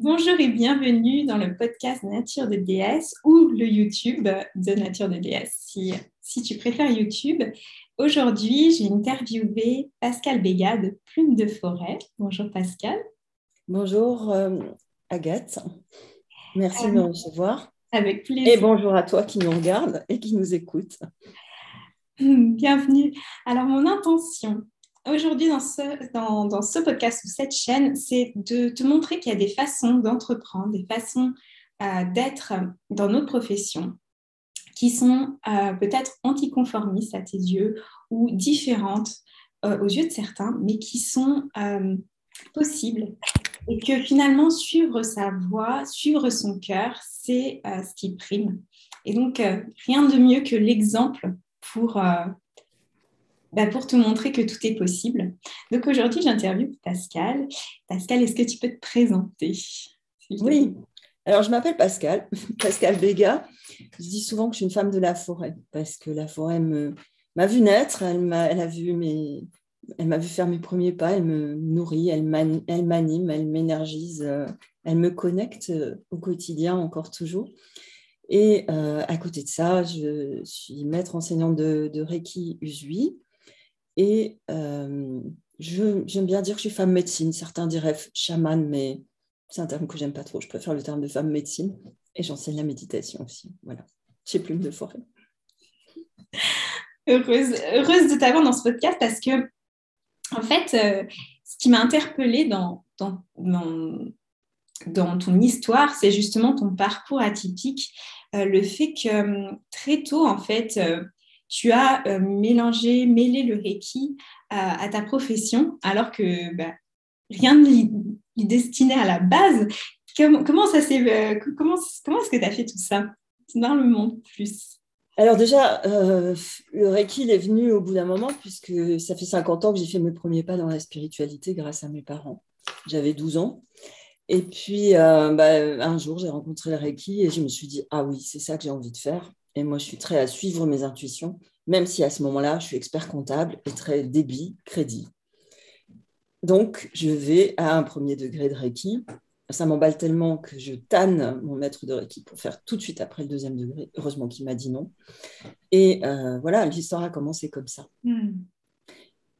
Bonjour et bienvenue dans le podcast Nature de déesse ou le YouTube de Nature de déesse, si, si tu préfères YouTube. Aujourd'hui, j'ai interviewé Pascal Béga de Plume de Forêt. Bonjour Pascal. Bonjour euh, Agathe. Merci de me euh, recevoir. Avec plaisir. Et bonjour à toi qui nous regarde et qui nous écoute. Bienvenue. Alors, mon intention aujourd'hui dans ce, podcast ou cette chaîne, c'est de te montrer qu'il y a des façons d'entreprendre, des façons euh, d'être dans notre profession qui sont euh, peut-être anticonformistes à tes yeux ou différentes euh, aux yeux de certains, mais qui sont possibles. Et que finalement, suivre sa voix, suivre son cœur, c'est ce qui prime. Et donc, rien de mieux que l'exemple pour, bah, pour te montrer que tout est possible. Donc aujourd'hui, j'interviewe Pascal. Pascal, est-ce que tu peux te présenter Oui, alors je m'appelle Pascal, Pascal Béga. Je dis souvent que je suis une femme de la forêt parce que la forêt m'a vu naître, elle m'a elle a vu mes, elle m'a vu faire mes premiers pas, elle me nourrit, elle m'anime, elle m'énergise, euh, elle me connecte euh, au quotidien encore toujours. Et euh, à côté de ça, je suis maître enseignante de, de Reiki Usui. Et euh, j'aime bien dire que je suis femme médecine. Certains diraient chamane, mais c'est un terme que j'aime pas trop. Je préfère le terme de femme médecine. Et j'enseigne la méditation aussi. Voilà. Chez Plume de Forêt. Heureuse, heureuse de t'avoir dans ce podcast parce que, en fait, euh, ce qui m'a interpellée dans, dans, dans, ton histoire, c'est justement ton parcours atypique. Euh, le fait que très tôt, en fait, tu as euh, mélangé, mêlé le Reiki à, ta profession, alors que bah, rien ne l'y destinait à la base. Comment, ça s'est, euh, comment, comment est-ce que tu as fait tout ça? Monde plus. Alors déjà, euh, le Reiki il est venu au bout d'un moment, puisque ça fait 50 ans que j'ai fait mes premiers pas dans la spiritualité grâce à mes parents. J'avais 12 ans. Et puis, bah, un jour, j'ai rencontré le Reiki et je me suis dit, ah oui, c'est ça que j'ai envie de faire. Et moi, je suis très à suivre mes intuitions, même si à ce moment-là, je suis expert comptable et très débit, crédit. Donc, je vais à un premier degré de Reiki. Ça m'emballe tellement que je tanne mon maître de Reiki pour faire tout de suite après le deuxième degré. Heureusement qu'il m'a dit non. Et euh, voilà, l'histoire a commencé comme ça. Hmm.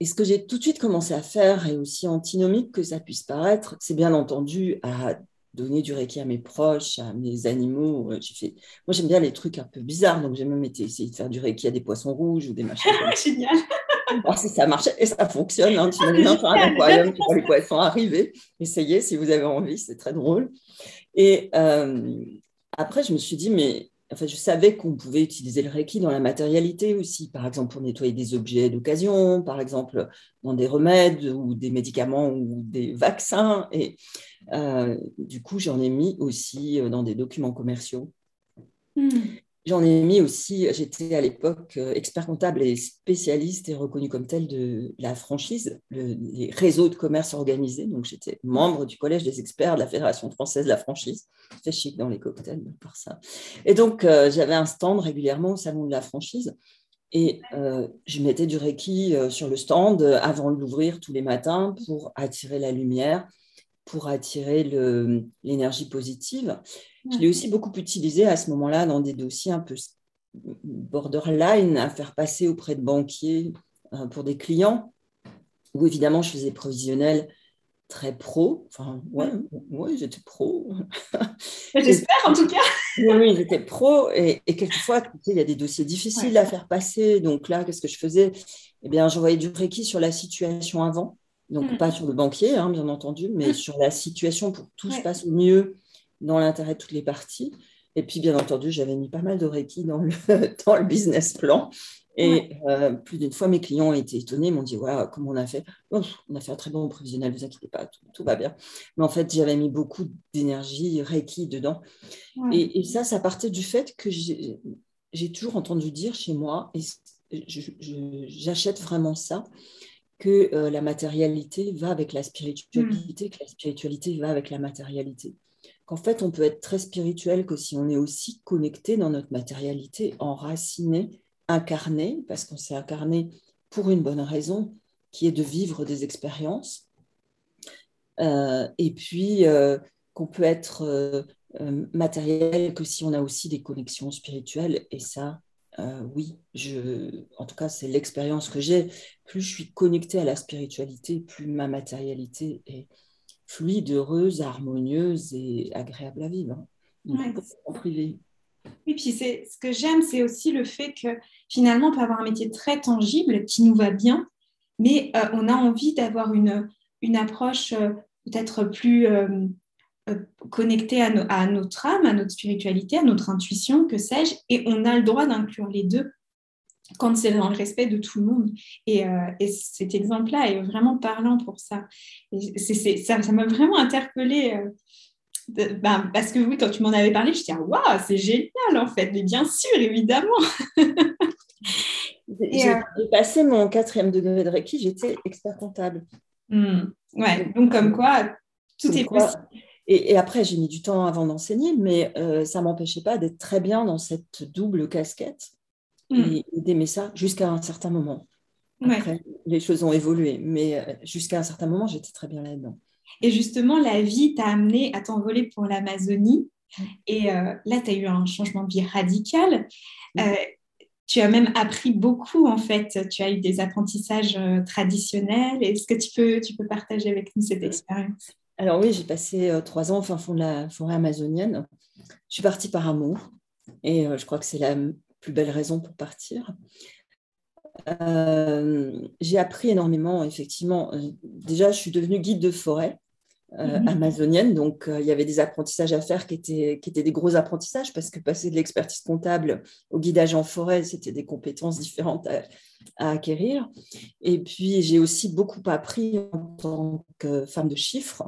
Et ce que j'ai tout de suite commencé à faire, et aussi antinomique que ça puisse paraître, c'est bien entendu à donner du Reiki à mes proches, à mes animaux. J'ai fait... Moi, j'aime bien les trucs un peu bizarres, donc j'ai même été essayer de faire du Reiki à des poissons rouges ou des machins. Génial Alors, si ça marche, et ça fonctionne, hein, tu un aquarium, tu vois les poissons arriver. Essayez si vous avez envie, c'est très drôle. Et euh, après, je me suis dit, mais Enfin, je savais qu'on pouvait utiliser le Reiki dans la matérialité aussi, par exemple pour nettoyer des objets d'occasion, par exemple dans des remèdes ou des médicaments ou des vaccins. Et euh, du coup, j'en ai mis aussi euh, dans des documents commerciaux. Hmm. J'en ai mis aussi, j'étais à l'époque euh, expert comptable et spécialiste et reconnu comme tel de la franchise, les réseaux de commerce organisés. Donc j'étais membre du collège des experts de la Fédération française de la franchise. C'est chic dans les cocktails pour ça. Et donc euh, j'avais un stand régulièrement au salon de la franchise. Et euh, je mettais du Reiki sur le stand avant de l'ouvrir tous les matins pour attirer la lumière, pour attirer l'énergie positive. Je l'ai aussi beaucoup utilisé à ce moment-là dans des dossiers un peu borderline à faire passer auprès de banquiers euh, pour des clients, où évidemment je faisais provisionnel très pro. Enfin, ouais, ouais j'étais pro. J'espère en tout cas. oui, j'étais pro. Et, quelquefois, il y a des dossiers difficiles à faire passer. Donc là, qu'est-ce que je faisais? Eh bien, j'envoyais du Reiki sur la situation avant. Donc, mm. pas sur le banquier, hein, bien entendu, mais mm. sur la situation pour que tout se passe mieux dans l'intérêt de toutes les parties. Et puis, bien entendu, j'avais mis pas mal de Reiki dans le, dans le business plan. Et euh, plus d'une fois, mes clients ont été étonnés, m'ont dit ouais, comment on a fait? On a fait un très bon prévisionnel, ne vous inquiétez pas, tout, va bien. Mais en fait, j'avais mis beaucoup d'énergie Reiki dedans. Et, ça, ça partait du fait que j'ai toujours entendu dire chez moi, et j'achète vraiment ça, que euh, la matérialité va avec la spiritualité, hmm. que la spiritualité va avec la matérialité qu'en fait, on peut être très spirituel que si on est aussi connecté dans notre matérialité, enraciné, incarné, parce qu'on s'est incarné pour une bonne raison, qui est de vivre des expériences. Euh, et puis, euh, qu'on peut être matériel que si on a aussi des connexions spirituelles. Et ça, oui, je, en tout cas, c'est l'expérience que j'ai. Plus je suis connectée à la spiritualité, plus ma matérialité est fluide, heureuse, harmonieuse et agréable à vivre. en privé. Et puis c'est ce que j'aime, c'est aussi le fait que finalement on peut avoir un métier très tangible qui nous va bien, mais euh, on a envie d'avoir une, une approche euh, peut-être plus euh, connectée à, à, notre âme, à notre spiritualité, à notre intuition, que sais-je, et on a le droit d'inclure les deux quand c'est dans le respect de tout le monde. Et, et cet exemple-là est vraiment parlant pour ça. Et ça m'a vraiment interpellée ben, parce que oui, quand tu m'en avais parlé, je disais, ah, waouh, c'est génial en fait, mais bien sûr, évidemment. J'ai euh, passé mon quatrième degré de Reiki, j'étais expert comptable. Hmm. Ouais, donc comme quoi, tout est possible. Et, après, j'ai mis du temps avant d'enseigner, mais euh, ça ne m'empêchait pas d'être très bien dans cette double casquette hmm. et, d'aimer ça jusqu'à un certain moment. Après, les choses ont évolué, mais euh, jusqu'à un certain moment, j'étais très bien là-dedans. Et justement, la vie t'a amené à t'envoler pour l'Amazonie. Et euh, là, tu as eu un changement de vie radical. Euh, tu as même appris beaucoup, en fait. Tu as eu des apprentissages traditionnels. Est-ce que tu peux, tu peux partager avec nous cette expérience? Alors oui, j'ai passé trois ans au fin fond de la forêt amazonienne. Je suis partie par amour. Et je crois que c'est la plus belle raison pour partir. j'ai appris énormément, effectivement. Déjà, je suis devenue guide de forêt. Euh, mhm. amazonienne. Donc, euh, il y avait des apprentissages à faire qui étaient, qui étaient des gros apprentissages parce que passer de l'expertise comptable au guidage en forêt, c'était des compétences différentes à, acquérir. Et puis, j'ai aussi beaucoup appris en tant que femme de chiffres,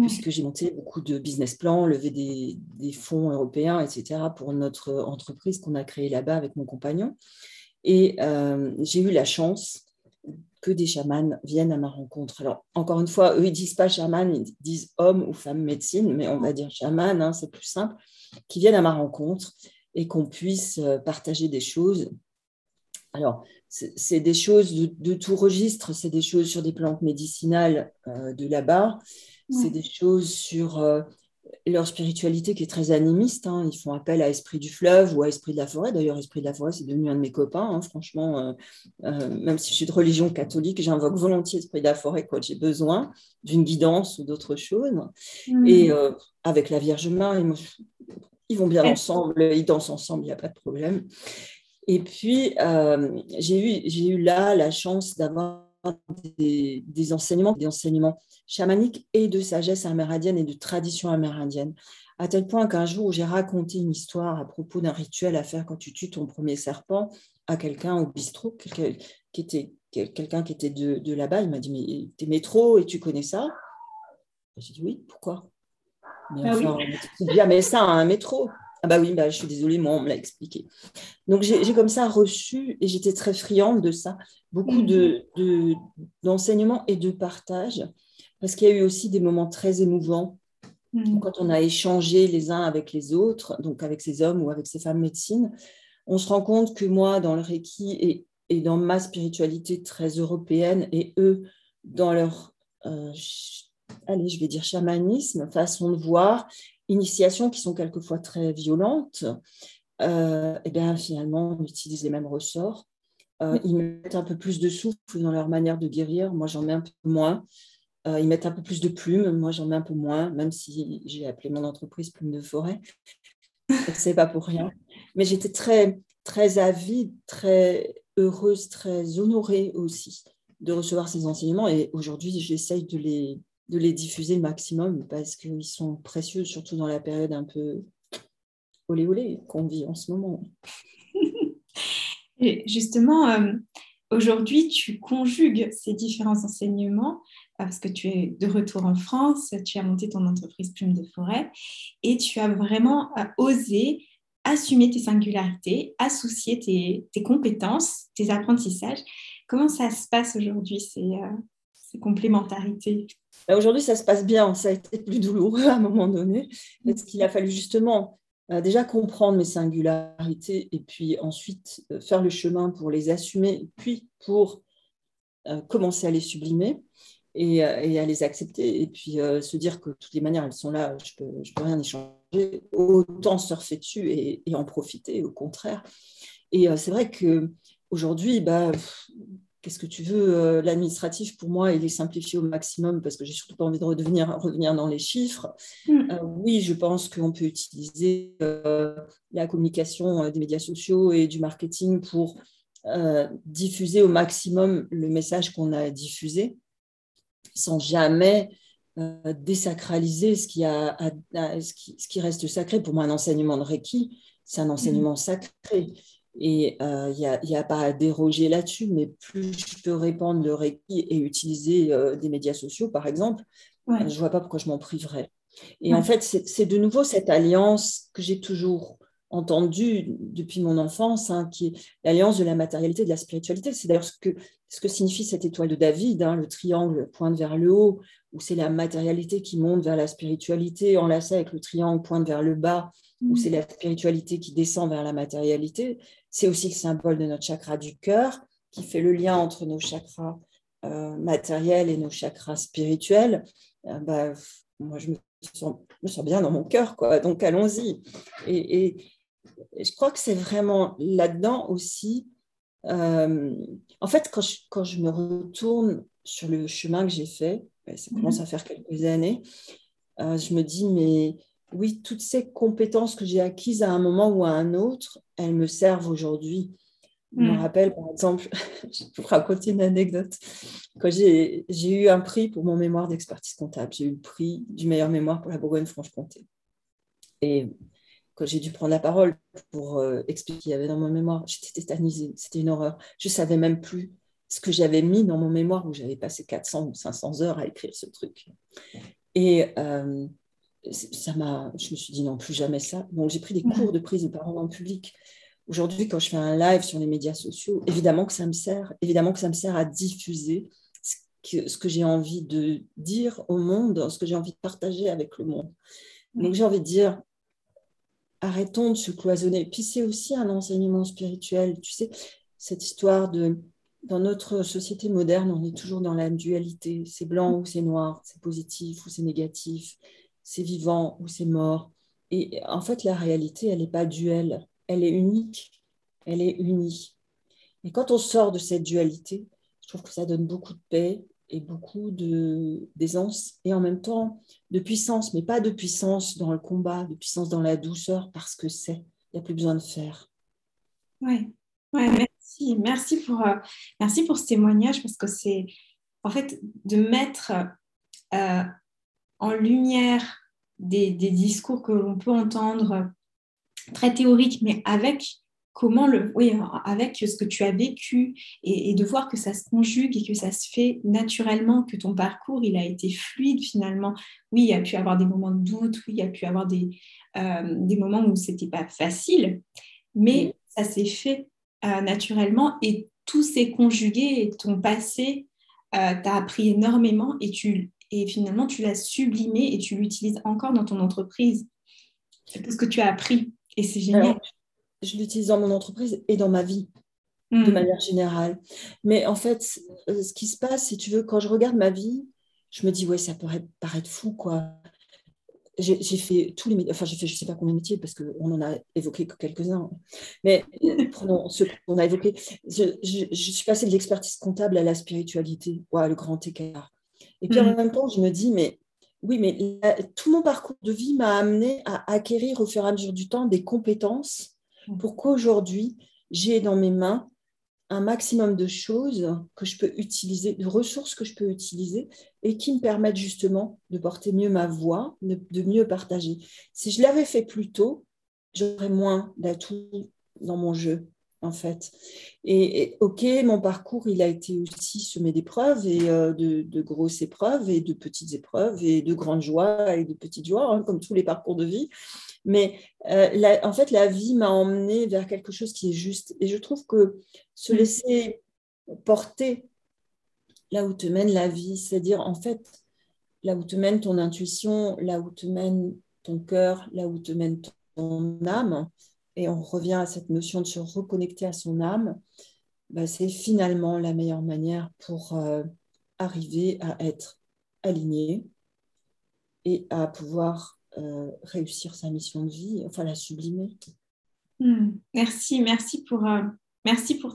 puisque j'ai monté beaucoup de business plans, levé des, des fonds européens, etc., pour notre entreprise qu'on a créée là-bas avec mon compagnon. Et euh, j'ai eu la chance que des chamans viennent à ma rencontre. Alors, encore une fois, eux, ils disent pas chaman, ils disent homme ou femme médecine, mais on va dire chaman, hein, c'est plus simple, qui viennent à ma rencontre et qu'on puisse euh, partager des choses. Alors, c'est des choses de, tout registre, c'est des choses sur des plantes médicinales euh, de là-bas, c'est des choses sur euh, leur spiritualité qui est très animiste. Hein. Ils font appel à Esprit du fleuve ou à Esprit de la forêt. D'ailleurs, Esprit de la forêt, c'est devenu un de mes copains. Hein. Franchement, euh, euh, même si je suis de religion catholique, j'invoque volontiers Esprit de la forêt quand j'ai besoin d'une guidance ou d'autre chose. Et euh, avec la Vierge Marie, ils vont bien ensemble, ils dansent ensemble, il n'y a pas de problème. Et puis, j'ai eu, eu là la chance d'avoir des, des, enseignements, des enseignements chamaniques et de sagesse amérindienne et de tradition amérindienne. À tel point qu'un jour, j'ai raconté une histoire à propos d'un rituel à faire quand tu tues ton premier serpent à quelqu'un au bistrot, qui était quelqu'un qui était de, de là-bas. Il m'a dit Mais t'es métro et tu connais ça? J'ai dit Oui, pourquoi? Mais ah enfin, mais ça, un métro. Ah bah oui, bah, je suis désolée, moi, on me l'a expliqué. Donc, j'ai comme ça reçu, et j'étais très friande de ça, beaucoup d'enseignements de, d'enseignement et de partage, parce qu'il y a eu aussi des moments très émouvants mm. quand on a échangé les uns avec les autres, donc avec ces hommes ou avec ces femmes médecines. On se rend compte que moi, dans le Reiki et, et dans ma spiritualité très européenne, et eux, dans leur, euh, allez, je vais dire chamanisme, façon de voir, initiations qui sont quelquefois très violentes, euh, et bien finalement, on utilise les mêmes ressorts. Euh, ils mettent un peu plus de souffle dans leur manière de guérir. Moi, j'en mets un peu moins. Euh, ils mettent un peu plus de plumes. Moi, j'en mets un peu moins, même si j'ai appelé mon entreprise Plume de Forêt. C'est pas pour rien. Mais j'étais très, très avide, très heureuse, très honorée aussi de recevoir ces enseignements. Et aujourd'hui, j'essaye de les, de les diffuser le maximum parce qu'ils sont précieux, surtout dans la période un peu olé olé qu'on vit en ce moment. Et justement, euh, aujourd'hui, tu conjugues ces différents enseignements parce que tu es de retour en France, tu as monté ton entreprise Plume de Forêt et tu as vraiment euh, osé assumer tes singularités, associer tes, compétences, tes apprentissages. Comment ça se passe aujourd'hui, euh, ces complémentarités? Bah, Aujourd'hui, ça se passe bien. Ça a été plus douloureux à un moment donné, parce qu'il a fallu justement euh, déjà comprendre mes singularités et puis ensuite euh, faire le chemin pour les assumer, puis pour euh, commencer à les sublimer. et, à les accepter et puis se dire que de toutes les manières, elles sont là, je ne peux, rien échanger, autant surfer dessus et, et en profiter, au contraire. Et c'est vrai qu'aujourd'hui, bah, qu'est-ce que tu veux euh, L'administratif, pour moi, il est simplifié au maximum parce que j'ai surtout pas envie de redevenir, revenir dans les chiffres. Mm. Euh, oui, je pense qu'on peut utiliser euh, la communication des médias sociaux et du marketing pour diffuser au maximum le message qu'on a diffusé sans jamais désacraliser ce qui, a, ce, qui, ce qui, reste sacré. Pour moi, un enseignement de Reiki, c'est un enseignement sacré. Et il euh, n'y a, pas à déroger là-dessus, mais plus je peux répandre le Reiki et utiliser euh, des médias sociaux, par exemple, je ne vois pas pourquoi je m'en priverais. Et en fait, c'est de nouveau cette alliance que j'ai toujours entendue depuis mon enfance, hein, qui est l'alliance de la matérialité et de la spiritualité. C'est d'ailleurs ce que, ce que signifie cette étoile de David, hein, le triangle pointe vers le haut, où c'est la matérialité qui monte vers la spiritualité, enlacée avec le triangle pointe vers le bas, où c'est mm. la spiritualité qui descend vers la matérialité. C'est aussi le symbole de notre chakra du cœur, qui fait le lien entre nos chakras euh, matériels et nos chakras spirituels. Euh, bah, moi, je me, sens, bien dans mon cœur, quoi. Donc, allons-y. Et, je crois que c'est vraiment là-dedans aussi. Euh, en fait, quand je, quand je, me retourne sur le chemin que j'ai fait, bah, ça commence mm. à faire quelques années, je me dis, mais oui, toutes ces compétences que j'ai acquises à un moment ou à un autre, elles me servent aujourd'hui. Je me hmm. rappelle, par exemple, je vous raconter une anecdote. Quand j'ai eu un prix pour mon mémoire d'expertise comptable, j'ai eu le prix du meilleur mémoire pour la Bourgogne-Franche-Comté. Et quand j'ai dû prendre la parole pour euh, expliquer ce qu'il y avait dans mon mémoire, j'étais tétanisée. C'était une horreur. Je ne savais même plus ce que j'avais mis dans mon mémoire où j'avais passé 400 ou 500 heures à écrire ce truc. Et euh, ça m'a, je me suis dit non, plus jamais ça. Donc j'ai pris des cours de prise de parole en public. Aujourd'hui, quand je fais un live sur les médias sociaux, évidemment que ça me sert, évidemment que ça me sert à diffuser ce que, ce que j'ai envie de dire au monde, ce que j'ai envie de partager avec le monde. Donc j'ai envie de dire, arrêtons de se cloisonner. Puis c'est aussi un enseignement spirituel. Tu sais, cette histoire de, dans notre société moderne, on est toujours dans la dualité. C'est blanc ou c'est noir, c'est positif ou c'est négatif c'est vivant ou c'est mort. Et en fait, la réalité, elle n'est pas duelle, elle est unique, elle est unie. Et quand on sort de cette dualité, je trouve que ça donne beaucoup de paix et beaucoup d'aisance et en même temps de puissance, mais pas de puissance dans le combat, de puissance dans la douceur parce que c'est, il n'y a plus besoin de faire. Oui, ouais, merci. Merci pour, euh, merci pour ce témoignage parce que c'est en fait de mettre euh, en lumière des, discours que l'on peut entendre très théoriques, mais avec comment le, oui, avec ce que tu as vécu et, de voir que ça se conjugue et que ça se fait naturellement, que ton parcours il a été fluide finalement. Oui, il y a pu avoir des moments de doute, oui, il y a pu avoir des, euh, des moments où c'était pas facile, mais ça s'est fait euh, naturellement et tout s'est conjugué et ton passé euh, t'a appris énormément et tu et finalement tu l'as sublimé et tu l'utilises encore dans ton entreprise. C'est ce que tu as appris et c'est génial. je l'utilise dans mon entreprise et dans ma vie de hmm. manière générale. Mais en fait, euh, ce qui se passe, si tu veux, quand je regarde ma vie, je me dis, ouais, ça pourrait paraître fou, quoi. J'ai fait tous les enfin j'ai fait je sais pas combien de métiers parce qu'on en a évoqué que quelques-uns. Mais prenons ce qu'on a évoqué. Je, je, suis passée de l'expertise comptable à la spiritualité. Ouais, le grand écart. Et puis en mm. même temps, je me dis, mais oui, mais tout mon parcours de vie m'a amené à acquérir au fur et à mesure du temps des compétences mm. pour qu'aujourd'hui, j'ai dans mes mains un maximum de choses que je peux utiliser, de ressources que je peux utiliser et qui me permettent justement de porter mieux ma voix, de, de mieux partager. Si je l'avais fait plus tôt, j'aurais moins d'atouts dans mon jeu en fait. Et, ok, mon parcours, il a été aussi semé d'épreuves et euh, de, grosses épreuves et de petites épreuves et de grandes joies et de petites joies, hein, comme tous les parcours de vie. Mais euh, en fait, la vie m'a emmené vers quelque chose qui est juste. Et je trouve que se mm. laisser porter là où te mène la vie, c'est-à-dire en fait, là où te mène ton intuition, là où te mène ton cœur, là où te mène ton âme, et on revient à cette notion de se reconnecter à son âme, bah, c'est finalement la meilleure manière pour euh, arriver à être aligné et à pouvoir euh, réussir sa mission de vie, enfin la sublimer. Hmm. merci, merci pour, euh, merci pour,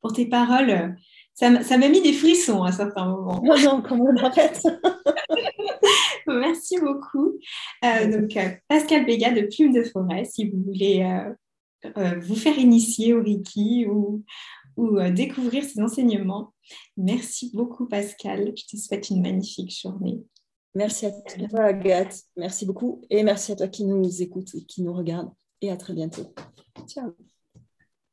pour tes paroles. Ça m'a mis des frissons à certains moments. Non, non, comment on arrête Merci beaucoup. Euh, donc, Pascal Béga de Plume de Forêt, si vous voulez vous faire initier au Reiki ou, ou découvrir ses enseignements. Merci beaucoup, Pascal. Je te souhaite une magnifique journée. Merci à toi, Agathe. Merci beaucoup. Et merci à toi qui nous écoute et qui nous regarde. Et à très bientôt. Ciao.